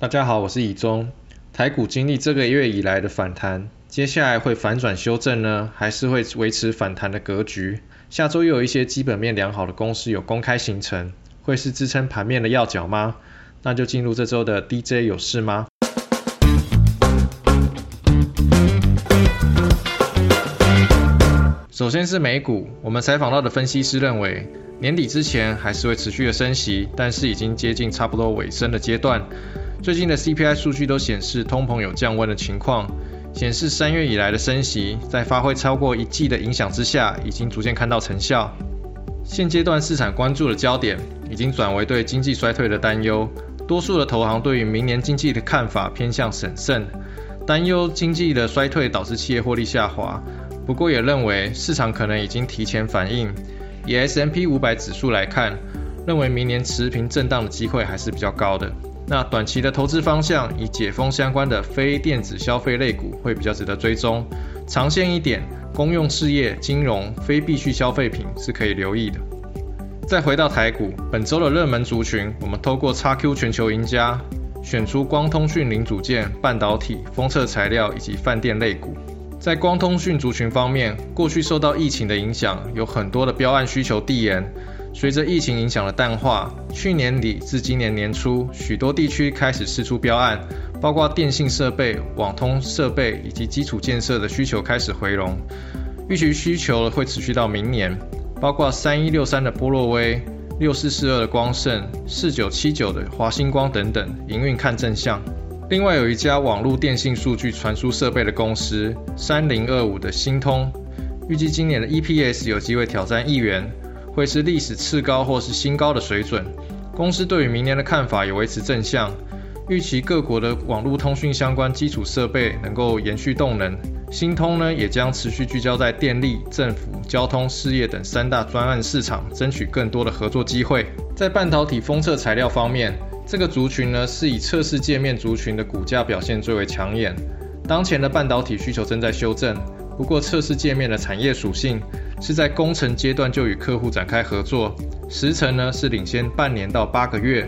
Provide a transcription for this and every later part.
大家好，我是以中。台股经历这个月以来的反弹，接下来会反转修正呢，还是会维持反弹的格局？下周又有一些基本面良好的公司有公开形成，会是支撑盘面的要角吗？那就进入这周的 DJ 有事吗？首先是美股，我们采访到的分析师认为，年底之前还是会持续的升息，但是已经接近差不多尾声的阶段。最近的 CPI 数据都显示通膨有降温的情况，显示三月以来的升息在发挥超过一季的影响之下，已经逐渐看到成效。现阶段市场关注的焦点已经转为对经济衰退的担忧，多数的投行对于明年经济的看法偏向审慎，担忧经济的衰退导致企业获利下滑。不过也认为市场可能已经提前反应。以 S&P 五百指数来看，认为明年持平震荡的机会还是比较高的。那短期的投资方向，以解封相关的非电子消费类股会比较值得追踪。长线一点，公用事业、金融、非必需消费品是可以留意的。再回到台股，本周的热门族群，我们透过 XQ 全球赢家选出光通讯零组件、半导体、封测材料以及饭店类股。在光通讯族群方面，过去受到疫情的影响，有很多的标案需求递延。随着疫情影响的淡化，去年底至今年年初，许多地区开始释出标案，包括电信设备、网通设备以及基础建设的需求开始回笼，预期需求会持续到明年，包括三一六三的波洛威、六四四二的光盛、四九七九的华星光等等，营运看正向。另外有一家网络电信数据传输设备的公司三零二五的星通，预计今年的 EPS 有机会挑战一元。会是历史次高或是新高的水准。公司对于明年的看法也维持正向，预期各国的网络通讯相关基础设备能够延续动能。新通呢也将持续聚焦在电力、政府、交通、事业等三大专案市场，争取更多的合作机会。在半导体封测材料方面，这个族群呢是以测试界面族群的股价表现最为抢眼。当前的半导体需求正在修正。不过，测试界面的产业属性是在工程阶段就与客户展开合作，时程呢是领先半年到八个月。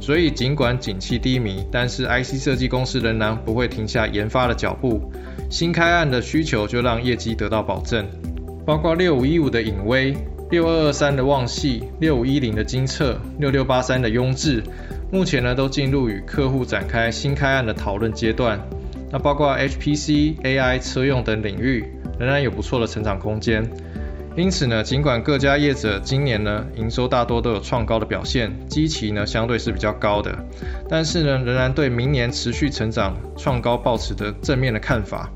所以，尽管景气低迷，但是 IC 设计公司仍然不会停下研发的脚步。新开案的需求就让业绩得到保证，包括六五一五的影威、六二二三的旺系、六五一零的金策、六六八三的雍智，目前呢都进入与客户展开新开案的讨论阶段。那包括 HPC、AI、车用等领域，仍然有不错的成长空间。因此呢，尽管各家业者今年呢营收大多都有创高的表现，基期呢相对是比较高的，但是呢仍然对明年持续成长创高抱持的正面的看法。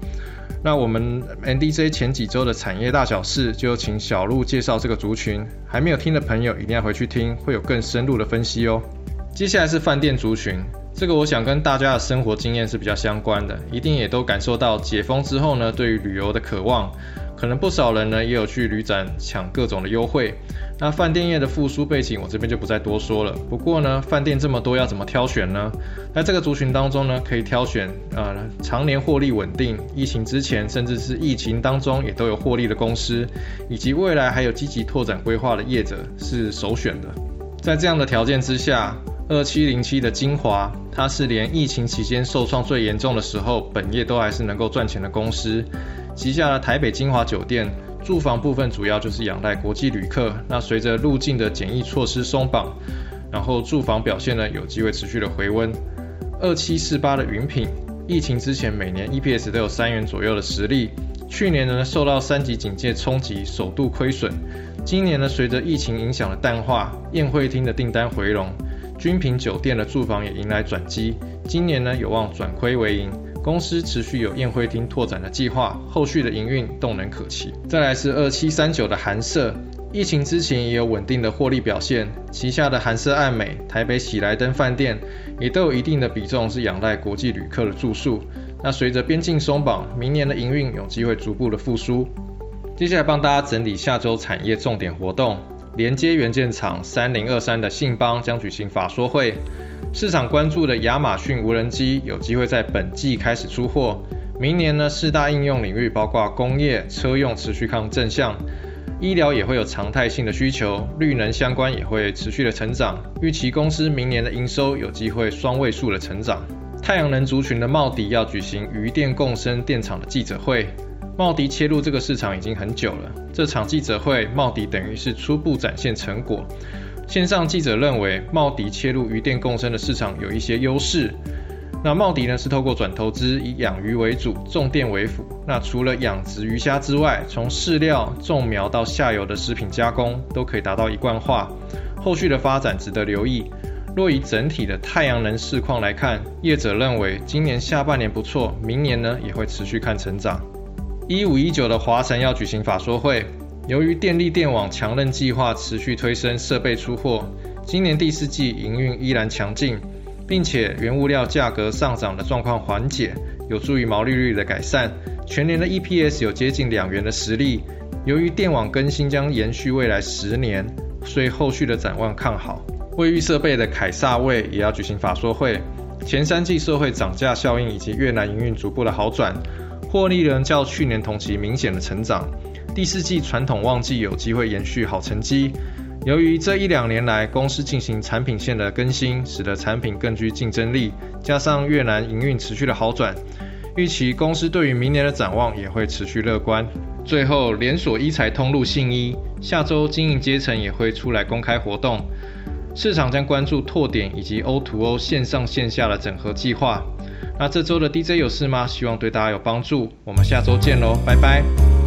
那我们 NDJ 前几周的产业大小事，就请小鹿介绍这个族群，还没有听的朋友一定要回去听，会有更深入的分析哦。接下来是饭店族群。这个我想跟大家的生活经验是比较相关的，一定也都感受到解封之后呢，对于旅游的渴望，可能不少人呢也有去旅展抢各种的优惠。那饭店业的复苏背景，我这边就不再多说了。不过呢，饭店这么多，要怎么挑选呢？在这个族群当中呢，可以挑选呃常年获利稳定，疫情之前甚至是疫情当中也都有获利的公司，以及未来还有积极拓展规划的业者是首选的。在这样的条件之下。二七零七的精华，它是连疫情期间受创最严重的时候，本业都还是能够赚钱的公司。旗下的台北精华酒店住房部分主要就是仰赖国际旅客。那随着入境的检疫措施松绑，然后住房表现呢有机会持续的回温。二七四八的云品，疫情之前每年 EPS 都有三元左右的实力，去年呢受到三级警戒冲击，首度亏损。今年呢随着疫情影响的淡化，宴会厅的订单回笼。君品酒店的住房也迎来转机，今年呢有望转亏为盈。公司持续有宴会厅拓展的计划，后续的营运动能可期。再来是二七三九的韩舍，疫情之前也有稳定的获利表现，旗下的韩舍爱美、台北喜来登饭店也都有一定的比重是仰赖国际旅客的住宿。那随着边境松绑，明年的营运有机会逐步的复苏。接下来帮大家整理下周产业重点活动。连接元件厂三零二三的信邦将举行法说会，市场关注的亚马逊无人机有机会在本季开始出货。明年呢，四大应用领域包括工业、车用持续抗正向。医疗也会有常态性的需求，绿能相关也会持续的成长。预期公司明年的营收有机会双位数的成长。太阳能族群的茂迪要举行余电共生电厂的记者会。茂迪切入这个市场已经很久了，这场记者会茂迪等于是初步展现成果。线上记者认为，茂迪切入鱼电共生的市场有一些优势。那茂迪呢是透过转投资，以养鱼为主，种电为辅。那除了养殖鱼虾之外，从饲料、种苗到下游的食品加工，都可以达到一贯化。后续的发展值得留意。若以整体的太阳能市况来看，业者认为今年下半年不错，明年呢也会持续看成长。一五一九的华晨要举行法说会，由于电力电网强韧计划持续推升设备出货，今年第四季营运依然强劲，并且原物料价格上涨的状况缓解，有助于毛利率的改善。全年的 EPS 有接近两元的实力。由于电网更新将延续未来十年，所以后续的展望看好。卫浴设备的凯撒卫也要举行法说会，前三季社会涨价效应以及越南营运逐步的好转。获利仍较去年同期明显的成长，第四季传统旺季有机会延续好成绩。由于这一两年来公司进行产品线的更新，使得产品更具竞争力，加上越南营运持续的好转，预期公司对于明年的展望也会持续乐观。最后，连锁医材通路信医下周经营阶层也会出来公开活动，市场将关注拓点以及 O2O 线上线下的整合计划。那这周的 DJ 有事吗？希望对大家有帮助。我们下周见喽，拜拜。